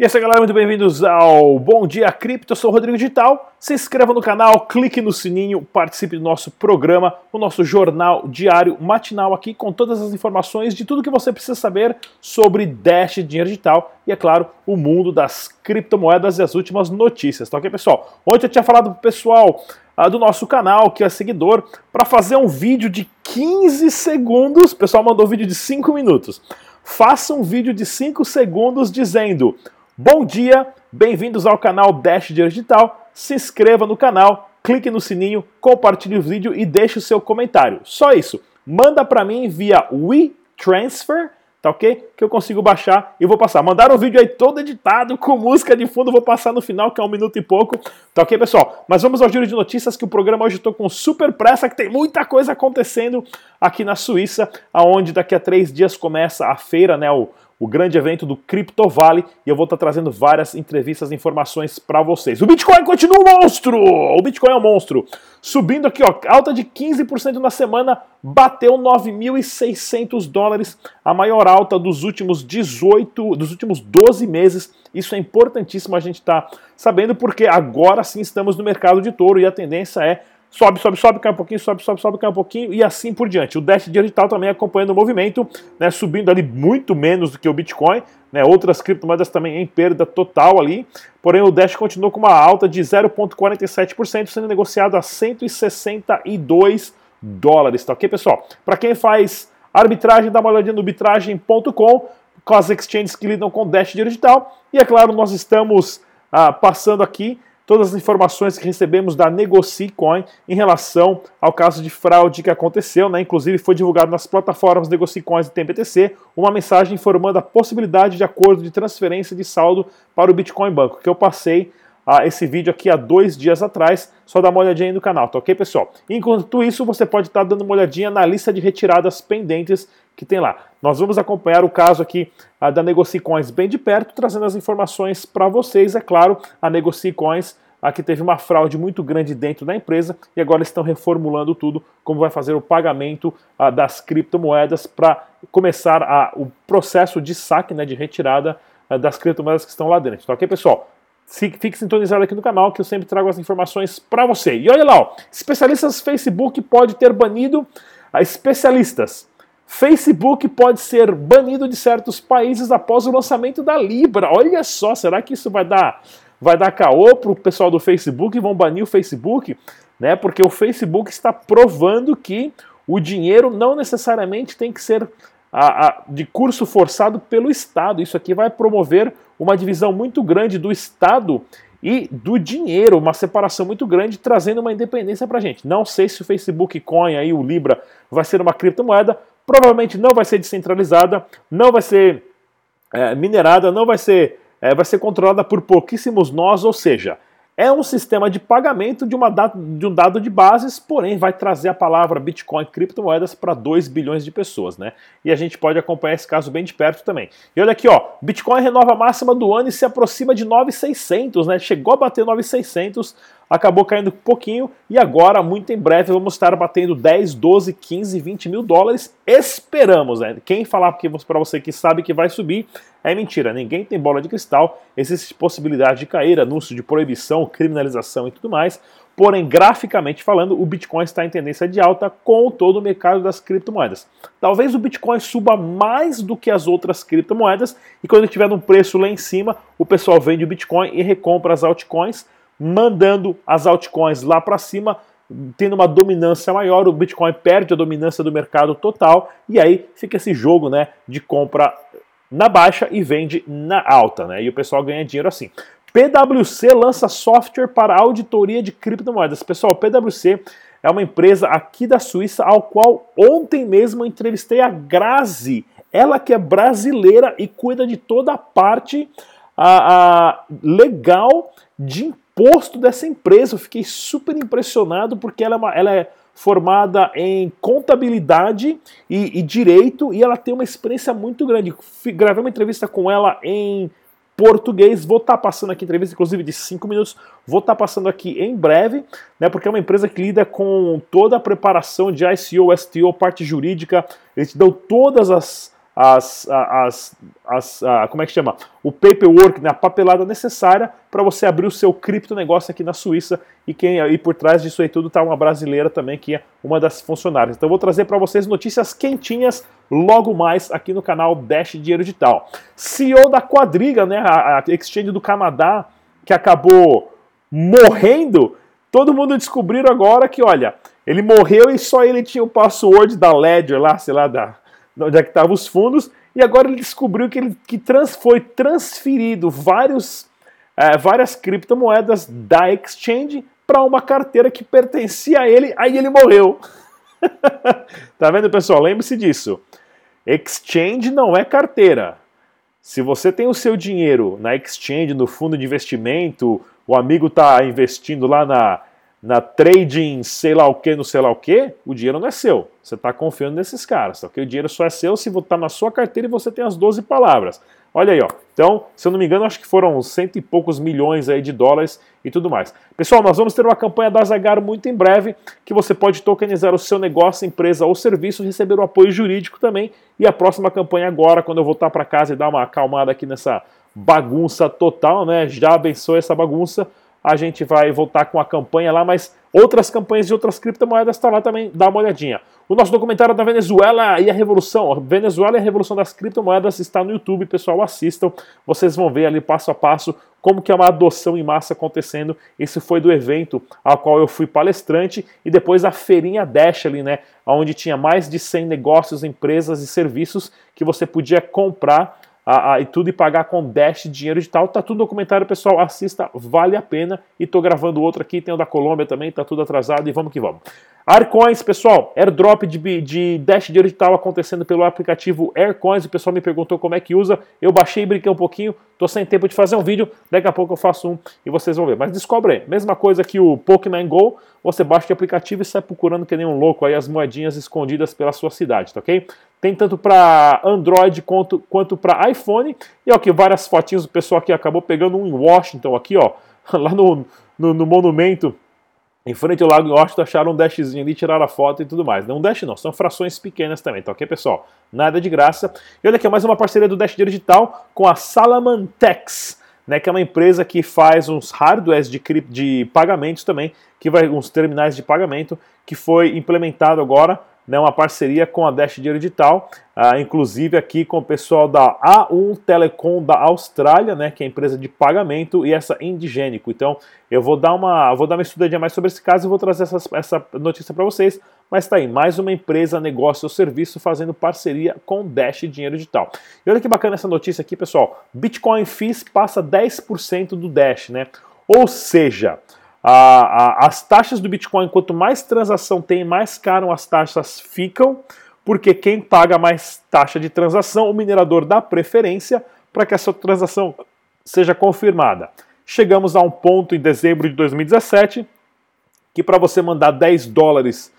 E essa galera, muito bem-vindos ao Bom Dia Cripto. Eu sou o Rodrigo Digital. Se inscreva no canal, clique no sininho, participe do nosso programa, o nosso jornal diário matinal aqui com todas as informações de tudo que você precisa saber sobre Dash Dinheiro Digital e, é claro, o mundo das criptomoedas e as últimas notícias. Tá ok, pessoal? Ontem eu tinha falado pro pessoal ah, do nosso canal, que é seguidor, para fazer um vídeo de 15 segundos. O pessoal mandou um vídeo de 5 minutos. Faça um vídeo de 5 segundos dizendo Bom dia, bem-vindos ao canal Dash Digital. Se inscreva no canal, clique no sininho, compartilhe o vídeo e deixe o seu comentário. Só isso. Manda para mim via WeTransfer, tá ok? Que eu consigo baixar e vou passar. Mandaram o vídeo aí todo editado, com música de fundo, vou passar no final, que é um minuto e pouco. Tá ok, pessoal? Mas vamos ao giro de notícias, que o programa hoje eu tô com super pressa, que tem muita coisa acontecendo aqui na Suíça, aonde daqui a três dias começa a feira, né? O, o grande evento do Crypto Valley, e eu vou estar trazendo várias entrevistas e informações para vocês. O Bitcoin continua um monstro! O Bitcoin é um monstro. Subindo aqui, ó, alta de 15% na semana, bateu 9.600 dólares, a maior alta dos últimos 18, dos últimos 12 meses. Isso é importantíssimo a gente estar tá sabendo, porque agora sim estamos no mercado de touro e a tendência é sobe, sobe, sobe, cai um pouquinho, sobe, sobe, sobe, cai um pouquinho e assim por diante. O Dash Digital também acompanhando o movimento, né, subindo ali muito menos do que o Bitcoin, né, outras criptomoedas também em perda total ali, porém o Dash continuou com uma alta de 0,47%, sendo negociado a 162 dólares, tá ok, pessoal? Para quem faz arbitragem, dá uma olhadinha no arbitragem.com, com as exchanges que lidam com Dash Digital, e é claro, nós estamos ah, passando aqui todas as informações que recebemos da NegociCoin em relação ao caso de fraude que aconteceu, né? Inclusive foi divulgado nas plataformas NegociCoins e TMBTC uma mensagem informando a possibilidade de acordo de transferência de saldo para o Bitcoin Banco, que eu passei ah, esse vídeo aqui há dois dias atrás, só dá uma olhadinha aí no canal, tá ok, pessoal? Enquanto isso, você pode estar dando uma olhadinha na lista de retiradas pendentes que tem lá. Nós vamos acompanhar o caso aqui a da NegociCoins bem de perto, trazendo as informações para vocês. É claro, a NegociCoins aqui teve uma fraude muito grande dentro da empresa e agora estão reformulando tudo, como vai fazer o pagamento ah, das criptomoedas para começar a, o processo de saque, né, de retirada ah, das criptomoedas que estão lá dentro. Tá ok, pessoal? Fique sintonizado aqui no canal que eu sempre trago as informações para você. E olha lá, ó, especialistas Facebook pode ter banido a ah, especialistas Facebook pode ser banido de certos países após o lançamento da Libra. Olha só, será que isso vai dar vai dar caô para o pessoal do Facebook e vão banir o Facebook? Né? Porque o Facebook está provando que o dinheiro não necessariamente tem que ser a, a, de curso forçado pelo Estado. Isso aqui vai promover uma divisão muito grande do Estado e do dinheiro, uma separação muito grande, trazendo uma independência para a gente. Não sei se o Facebook Coin aí, o Libra, vai ser uma criptomoeda, provavelmente não vai ser descentralizada, não vai ser é, minerada, não vai ser, é, vai ser controlada por pouquíssimos nós, ou seja, é um sistema de pagamento de, uma data, de um dado de bases, porém vai trazer a palavra Bitcoin criptomoedas para 2 bilhões de pessoas, né? E a gente pode acompanhar esse caso bem de perto também. E olha aqui, ó, Bitcoin renova a máxima do ano e se aproxima de 9,600, né? Chegou a bater 9,600 acabou caindo um pouquinho e agora, muito em breve, vamos estar batendo 10, 12, 15, 20 mil dólares. Esperamos, né? Quem falar para você que sabe que vai subir é mentira. Ninguém tem bola de cristal. Existe possibilidade de cair, anúncio de proibição, criminalização e tudo mais. Porém, graficamente falando, o Bitcoin está em tendência de alta com todo o mercado das criptomoedas. Talvez o Bitcoin suba mais do que as outras criptomoedas e quando estiver num preço lá em cima, o pessoal vende o Bitcoin e recompra as altcoins mandando as altcoins lá para cima, tendo uma dominância maior, o Bitcoin perde a dominância do mercado total e aí fica esse jogo, né, de compra na baixa e vende na alta, né? E o pessoal ganha dinheiro assim. PwC lança software para auditoria de criptomoedas. Pessoal, PwC é uma empresa aqui da Suíça ao qual ontem mesmo entrevistei a Grazi, ela que é brasileira e cuida de toda a parte a, a legal de posto dessa empresa. Eu fiquei super impressionado porque ela é, uma, ela é formada em contabilidade e, e, direito e ela tem uma experiência muito grande. Gravei uma entrevista com ela em português. Vou estar tá passando aqui entrevista, inclusive de 5 minutos. Vou estar tá passando aqui em breve, né? Porque é uma empresa que lida com toda a preparação de ICO, STO, parte jurídica. Eles dão todas as as, as, as, a, como é que chama? O paperwork, né, a papelada necessária para você abrir o seu cripto negócio aqui na Suíça. E quem aí por trás disso aí tudo está uma brasileira também, que é uma das funcionárias. Então vou trazer para vocês notícias quentinhas logo mais aqui no canal Dash Dinheiro Digital. CEO da Quadriga, né, a, a exchange do Canadá, que acabou morrendo, todo mundo descobriram agora que, olha, ele morreu e só ele tinha o password da Ledger lá, sei lá, da, onde é que estavam os fundos, e agora ele descobriu que ele que trans, foi transferido vários, é, várias criptomoedas da exchange para uma carteira que pertencia a ele, aí ele morreu. tá vendo, pessoal? Lembre-se disso. Exchange não é carteira. Se você tem o seu dinheiro na exchange, no fundo de investimento, o amigo está investindo lá na, na trading, sei lá o que, no sei lá o que, o dinheiro não é seu. Você está confiando nesses caras, ok? O dinheiro só é seu se está na sua carteira e você tem as 12 palavras. Olha aí, ó. Então, se eu não me engano, acho que foram cento e poucos milhões aí de dólares e tudo mais. Pessoal, nós vamos ter uma campanha da Zagar muito em breve, que você pode tokenizar o seu negócio, empresa ou serviço, receber o apoio jurídico também. E a próxima campanha agora, quando eu voltar para casa e dar uma acalmada aqui nessa bagunça total, né? Já abençoe essa bagunça a gente vai voltar com a campanha lá, mas outras campanhas de outras criptomoedas está lá também, dá uma olhadinha. O nosso documentário da Venezuela e a Revolução, Venezuela e a Revolução das Criptomoedas está no YouTube, pessoal, assistam. Vocês vão ver ali passo a passo como que é uma adoção em massa acontecendo. Esse foi do evento ao qual eu fui palestrante e depois a feirinha Dash ali, né, onde tinha mais de 100 negócios, empresas e serviços que você podia comprar a, a, e tudo e pagar com Dash dinheiro digital. Tá tudo documentário, pessoal. Assista, vale a pena. E tô gravando outro aqui, tem o da Colômbia também, tá tudo atrasado e vamos que vamos. Aircoins, pessoal, airdrop de, de Dash dinheiro digital acontecendo pelo aplicativo Aircoins. O pessoal me perguntou como é que usa. Eu baixei e brinquei um pouquinho. Tô sem tempo de fazer um vídeo. Daqui a pouco eu faço um e vocês vão ver. Mas descobre aí. Mesma coisa que o Pokémon Go. Você baixa o aplicativo e sai procurando que nem um louco aí as moedinhas escondidas pela sua cidade, tá ok? Tem tanto para Android quanto, quanto para iPhone. E ó, que várias fotinhas o pessoal aqui acabou pegando um em Washington aqui, ó, lá no, no, no monumento em frente ao Lago Washington, acharam um dashzinho ali, tiraram a foto e tudo mais. Não um dash não, são frações pequenas também, tá ok, pessoal? Nada de graça. E olha aqui, mais uma parceria do Dash Digital com a Salamantex, né, que é uma empresa que faz uns hardwares de, de pagamentos também, que vai uns terminais de pagamento, que foi implementado agora né, uma parceria com a Dash Dinheiro Digital, uh, inclusive aqui com o pessoal da A1 Telecom da Austrália, né, que é a empresa de pagamento, e essa Indigênico. Então, eu vou dar uma, vou dar uma estudadinha mais sobre esse caso e vou trazer essa, notícia para vocês. Mas tá aí, mais uma empresa, negócio ou serviço fazendo parceria com Dash Dinheiro Digital. E olha que bacana essa notícia aqui, pessoal. Bitcoin Fees passa 10% do Dash, né? Ou seja, a, a, as taxas do Bitcoin, quanto mais transação tem, mais caro as taxas ficam, porque quem paga mais taxa de transação, o minerador dá preferência para que essa transação seja confirmada. Chegamos a um ponto em dezembro de 2017 que para você mandar 10 dólares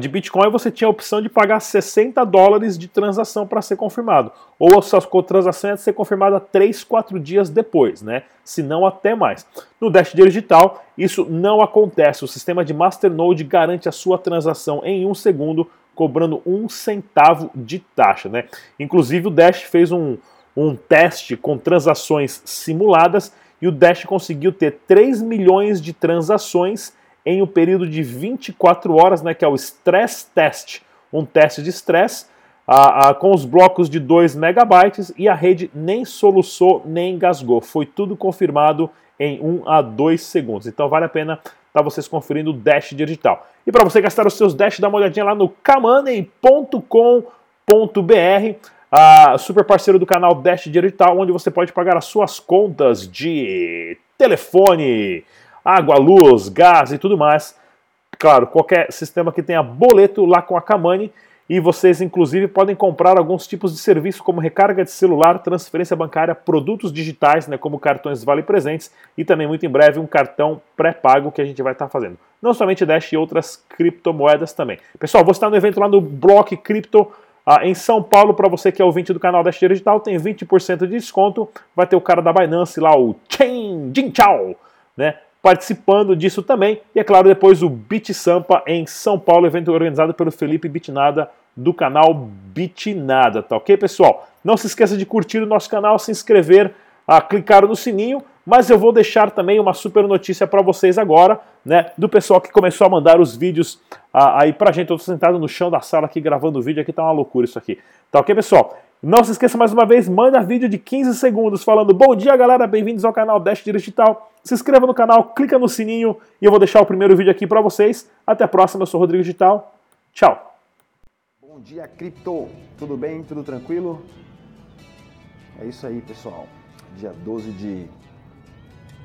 de Bitcoin, você tinha a opção de pagar 60 dólares de transação para ser confirmado. Ou a sua transação ia ser confirmada 3, 4 dias depois, né? Se não até mais. No Dash Digital, isso não acontece. O sistema de Masternode garante a sua transação em um segundo, cobrando um centavo de taxa, né? Inclusive o Dash fez um, um teste com transações simuladas e o Dash conseguiu ter 3 milhões de transações em um período de 24 horas, né, que é o stress test, um teste de estresse, com os blocos de 2 megabytes e a rede nem soluçou nem engasgou. Foi tudo confirmado em 1 a 2 segundos. Então vale a pena para vocês conferindo o Dash Digital. E para você gastar os seus Dash, dá uma olhadinha lá no kamoney.com.br, super parceiro do canal Dash Digital, onde você pode pagar as suas contas de telefone, água, luz, gás e tudo mais. Claro, qualquer sistema que tenha boleto lá com a Kamani e vocês inclusive podem comprar alguns tipos de serviço como recarga de celular, transferência bancária, produtos digitais, né, como cartões Vale Presentes e também muito em breve um cartão pré-pago que a gente vai estar fazendo. Não somente Dash e outras criptomoedas também. Pessoal, vou estar no evento lá no Block Crypto ah, em São Paulo, para você que é ouvinte do canal Dash Digital, tem 20% de desconto. Vai ter o cara da Binance lá, o Chen Jin Chao, né? Participando disso também. E é claro, depois o Beat Sampa em São Paulo, evento organizado pelo Felipe Bitnada do canal Bitnada, tá ok, pessoal? Não se esqueça de curtir o nosso canal, se inscrever, a clicar no sininho, mas eu vou deixar também uma super notícia para vocês agora, né, do pessoal que começou a mandar os vídeos aí pra gente. Eu tô sentado no chão da sala aqui gravando o vídeo, aqui tá uma loucura isso aqui. Tá ok, pessoal? Não se esqueça mais uma vez, manda vídeo de 15 segundos falando Bom dia, galera, bem-vindos ao canal Dash Digital. Se inscreva no canal, clica no sininho e eu vou deixar o primeiro vídeo aqui para vocês. Até a próxima, eu sou Rodrigo Digital. Tchau. Bom dia, cripto. Tudo bem? Tudo tranquilo? É isso aí, pessoal. Dia 12 de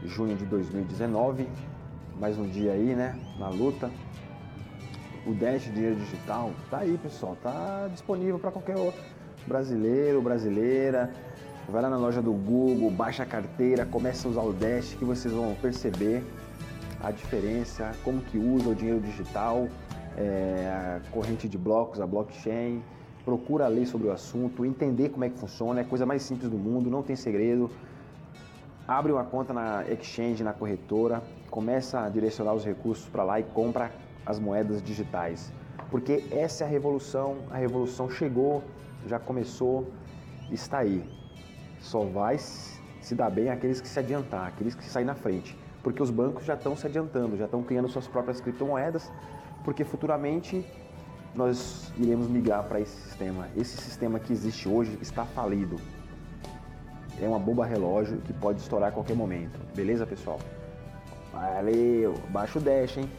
junho de 2019. Mais um dia aí, né? Na luta. O Dash Dinheiro Digital tá aí, pessoal. Tá disponível para qualquer brasileiro, brasileira. Vai lá na loja do Google, baixa a carteira, começa a usar o Dash que vocês vão perceber a diferença, como que usa o dinheiro digital, é, a corrente de blocos, a blockchain. Procura ler sobre o assunto, entender como é que funciona, é a coisa mais simples do mundo, não tem segredo. Abre uma conta na exchange, na corretora, começa a direcionar os recursos para lá e compra as moedas digitais. Porque essa é a revolução, a revolução chegou, já começou, está aí. Só vai se dar bem aqueles que se adiantar, aqueles que saem na frente. Porque os bancos já estão se adiantando, já estão criando suas próprias criptomoedas, porque futuramente nós iremos migrar para esse sistema. Esse sistema que existe hoje está falido. É uma bomba relógio que pode estourar a qualquer momento. Beleza, pessoal? Valeu! Baixa o dash, hein?